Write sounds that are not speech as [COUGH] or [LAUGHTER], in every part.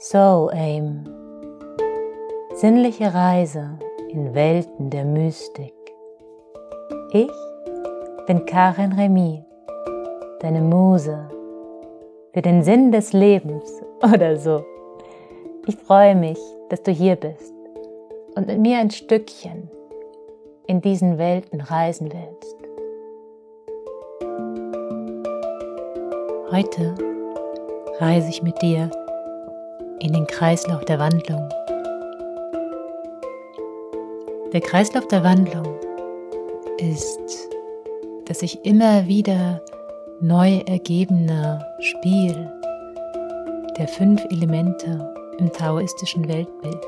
Soul Aim. Sinnliche Reise in Welten der Mystik. Ich bin Karin Remy, deine Muse für den Sinn des Lebens [LAUGHS] oder so. Ich freue mich, dass du hier bist und mit mir ein Stückchen in diesen Welten reisen willst. Heute reise ich mit dir in den Kreislauf der Wandlung. Der Kreislauf der Wandlung ist das sich immer wieder neu ergebene Spiel der fünf Elemente im taoistischen Weltbild.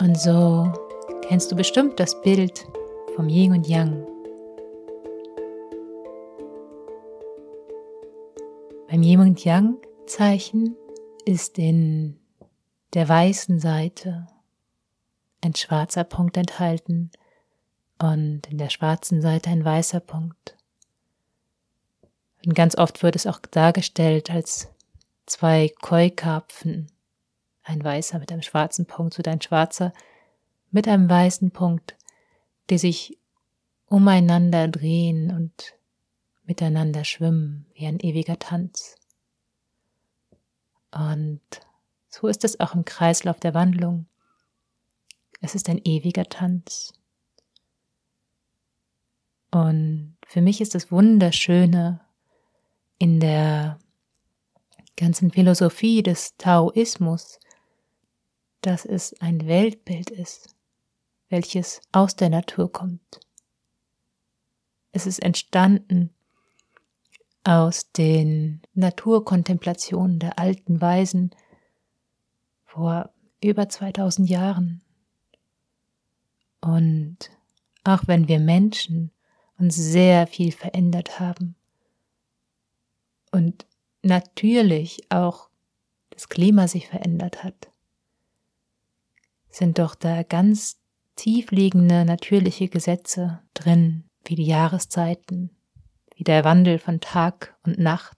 Und so kennst du bestimmt das Bild vom Yin und Yang. Beim Yin und Yang Zeichen ist in der weißen Seite ein schwarzer Punkt enthalten und in der schwarzen Seite ein weißer Punkt. Und ganz oft wird es auch dargestellt als zwei Koi-Karpfen, ein weißer mit einem schwarzen Punkt und ein schwarzer mit einem weißen Punkt, die sich umeinander drehen und miteinander schwimmen wie ein ewiger Tanz. Und so ist es auch im Kreislauf der Wandlung. Es ist ein ewiger Tanz. Und für mich ist das Wunderschöne in der ganzen Philosophie des Taoismus, dass es ein Weltbild ist, welches aus der Natur kommt. Es ist entstanden aus den Naturkontemplationen der alten Weisen vor über 2000 Jahren. Und auch wenn wir Menschen uns sehr viel verändert haben und natürlich auch das Klima sich verändert hat, sind doch da ganz tiefliegende natürliche Gesetze drin, wie die Jahreszeiten, wie der Wandel von Tag und Nacht,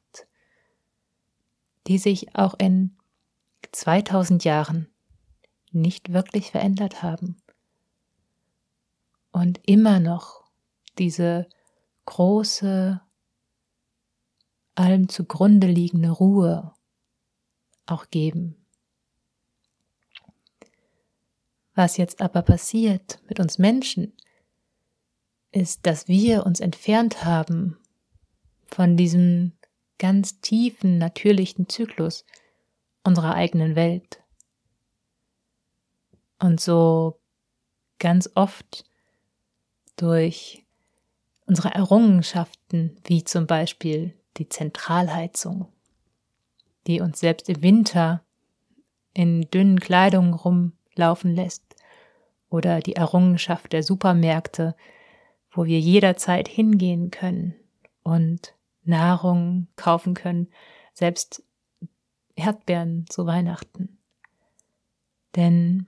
die sich auch in 2000 Jahren nicht wirklich verändert haben und immer noch diese große, allem zugrunde liegende Ruhe auch geben. Was jetzt aber passiert mit uns Menschen, ist, dass wir uns entfernt haben von diesem ganz tiefen, natürlichen Zyklus unserer eigenen Welt. Und so ganz oft durch unsere Errungenschaften, wie zum Beispiel die Zentralheizung, die uns selbst im Winter in dünnen Kleidungen rumlaufen lässt, oder die Errungenschaft der Supermärkte, wo wir jederzeit hingehen können und Nahrung kaufen können, selbst Erdbeeren zu Weihnachten. Denn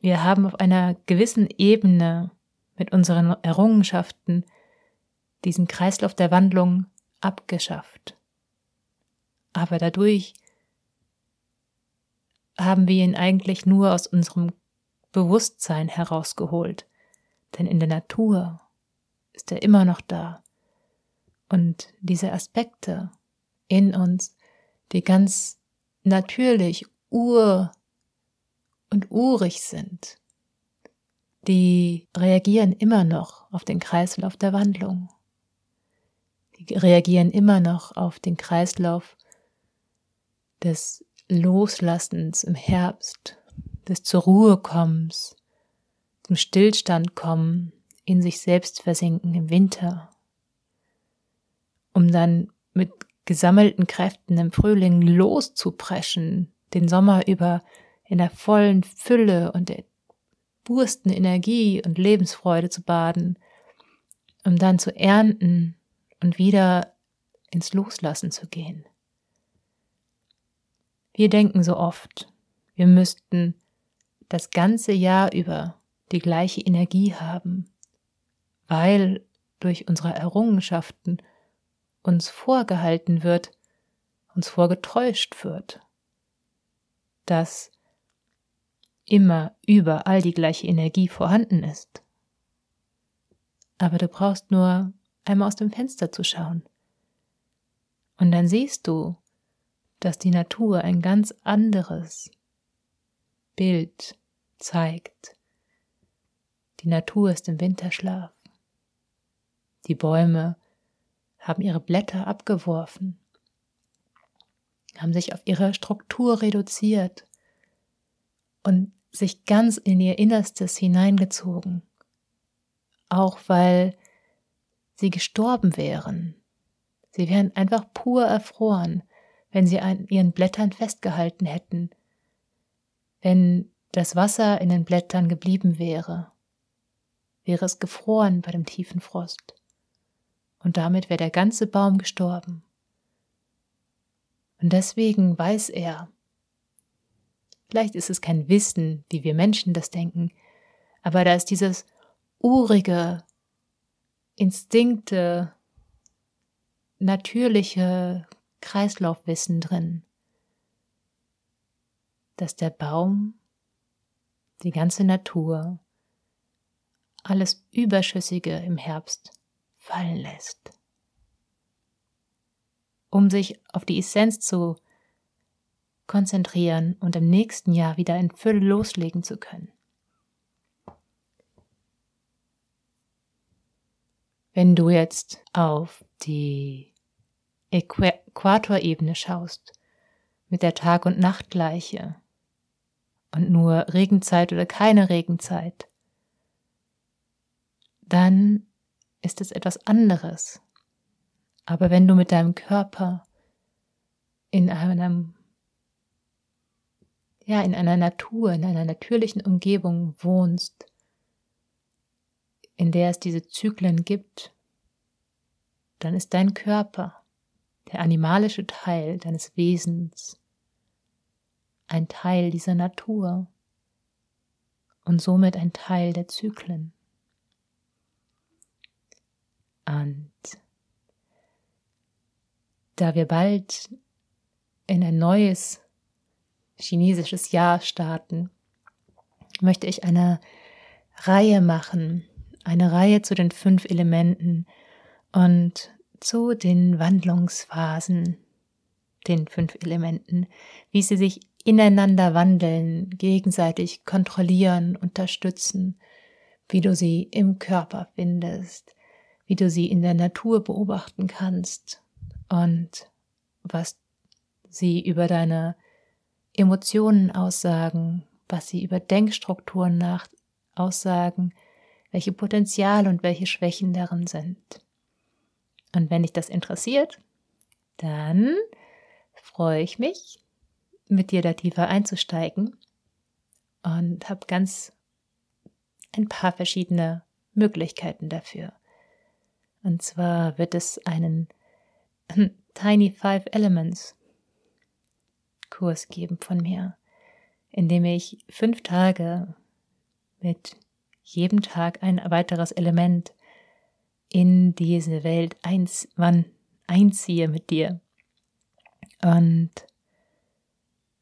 wir haben auf einer gewissen Ebene mit unseren Errungenschaften diesen Kreislauf der Wandlung abgeschafft. Aber dadurch haben wir ihn eigentlich nur aus unserem Bewusstsein herausgeholt. Denn in der Natur ist er immer noch da. Und diese Aspekte in uns, die ganz natürlich ur und urig sind, die reagieren immer noch auf den Kreislauf der Wandlung. Die reagieren immer noch auf den Kreislauf des Loslassens im Herbst, des zur Ruhe kommens, zum Stillstand kommen, in sich selbst versinken im Winter um dann mit gesammelten Kräften im Frühling loszupreschen, den Sommer über in der vollen Fülle und der bursten Energie und Lebensfreude zu baden, um dann zu ernten und wieder ins Loslassen zu gehen. Wir denken so oft, wir müssten das ganze Jahr über die gleiche Energie haben, weil durch unsere Errungenschaften uns vorgehalten wird, uns vorgetäuscht wird, dass immer überall die gleiche Energie vorhanden ist. Aber du brauchst nur einmal aus dem Fenster zu schauen. Und dann siehst du, dass die Natur ein ganz anderes Bild zeigt. Die Natur ist im Winterschlaf. Die Bäume haben ihre Blätter abgeworfen, haben sich auf ihre Struktur reduziert und sich ganz in ihr Innerstes hineingezogen, auch weil sie gestorben wären. Sie wären einfach pur erfroren, wenn sie an ihren Blättern festgehalten hätten, wenn das Wasser in den Blättern geblieben wäre, wäre es gefroren bei dem tiefen Frost. Und damit wäre der ganze Baum gestorben. Und deswegen weiß er, vielleicht ist es kein Wissen, wie wir Menschen das denken, aber da ist dieses urige, Instinkte, natürliche Kreislaufwissen drin, dass der Baum, die ganze Natur, alles Überschüssige im Herbst fallen lässt, um sich auf die Essenz zu konzentrieren und im nächsten Jahr wieder in Fülle loslegen zu können. Wenn du jetzt auf die Äquatorebene schaust, mit der Tag- und Nachtgleiche und nur Regenzeit oder keine Regenzeit, dann ist es etwas anderes. Aber wenn du mit deinem Körper in einem ja, in einer Natur, in einer natürlichen Umgebung wohnst, in der es diese Zyklen gibt, dann ist dein Körper, der animalische Teil deines Wesens, ein Teil dieser Natur und somit ein Teil der Zyklen. Und da wir bald in ein neues chinesisches Jahr starten, möchte ich eine Reihe machen eine Reihe zu den fünf Elementen und zu den Wandlungsphasen, den fünf Elementen, wie sie sich ineinander wandeln, gegenseitig kontrollieren, unterstützen, wie du sie im Körper findest, wie du sie in der Natur beobachten kannst und was sie über deine Emotionen aussagen, was sie über Denkstrukturen nach aussagen, welche Potenziale und welche Schwächen darin sind. Und wenn dich das interessiert, dann freue ich mich, mit dir da tiefer einzusteigen und habe ganz ein paar verschiedene Möglichkeiten dafür. Und zwar wird es einen [LAUGHS] Tiny Five Elements Kurs geben von mir, in dem ich fünf Tage mit jeden Tag ein weiteres Element in diese Welt eins, wann einziehe mit dir. Und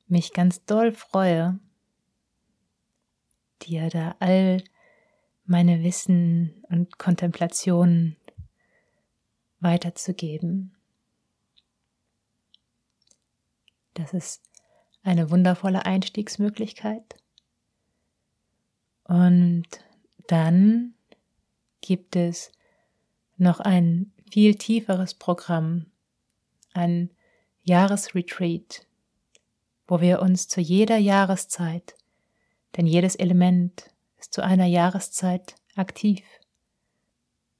mich ganz doll freue, dir da all meine Wissen und Kontemplationen weiterzugeben. Das ist eine wundervolle Einstiegsmöglichkeit. Und dann gibt es noch ein viel tieferes Programm, ein Jahresretreat, wo wir uns zu jeder Jahreszeit, denn jedes Element ist zu einer Jahreszeit aktiv.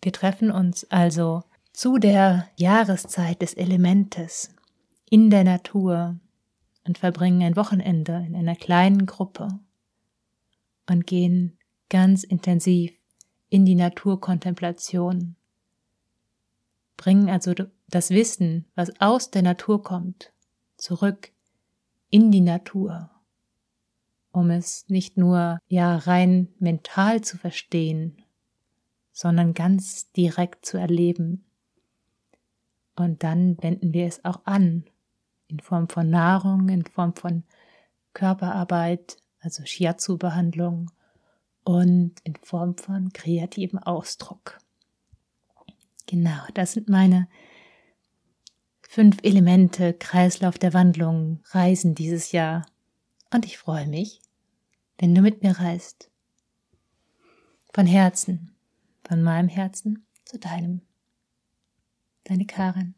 Wir treffen uns also zu der Jahreszeit des Elementes in der Natur und verbringen ein Wochenende in einer kleinen Gruppe und gehen ganz intensiv in die Naturkontemplation. Bringen also das Wissen, was aus der Natur kommt, zurück in die Natur, um es nicht nur ja rein mental zu verstehen, sondern ganz direkt zu erleben. Und dann wenden wir es auch an, in Form von Nahrung, in Form von Körperarbeit, also Shiatsu-Behandlung und in Form von kreativem Ausdruck. Genau, das sind meine fünf Elemente Kreislauf der Wandlung Reisen dieses Jahr. Und ich freue mich, wenn du mit mir reist. Von Herzen, von meinem Herzen zu deinem. Deine Karin.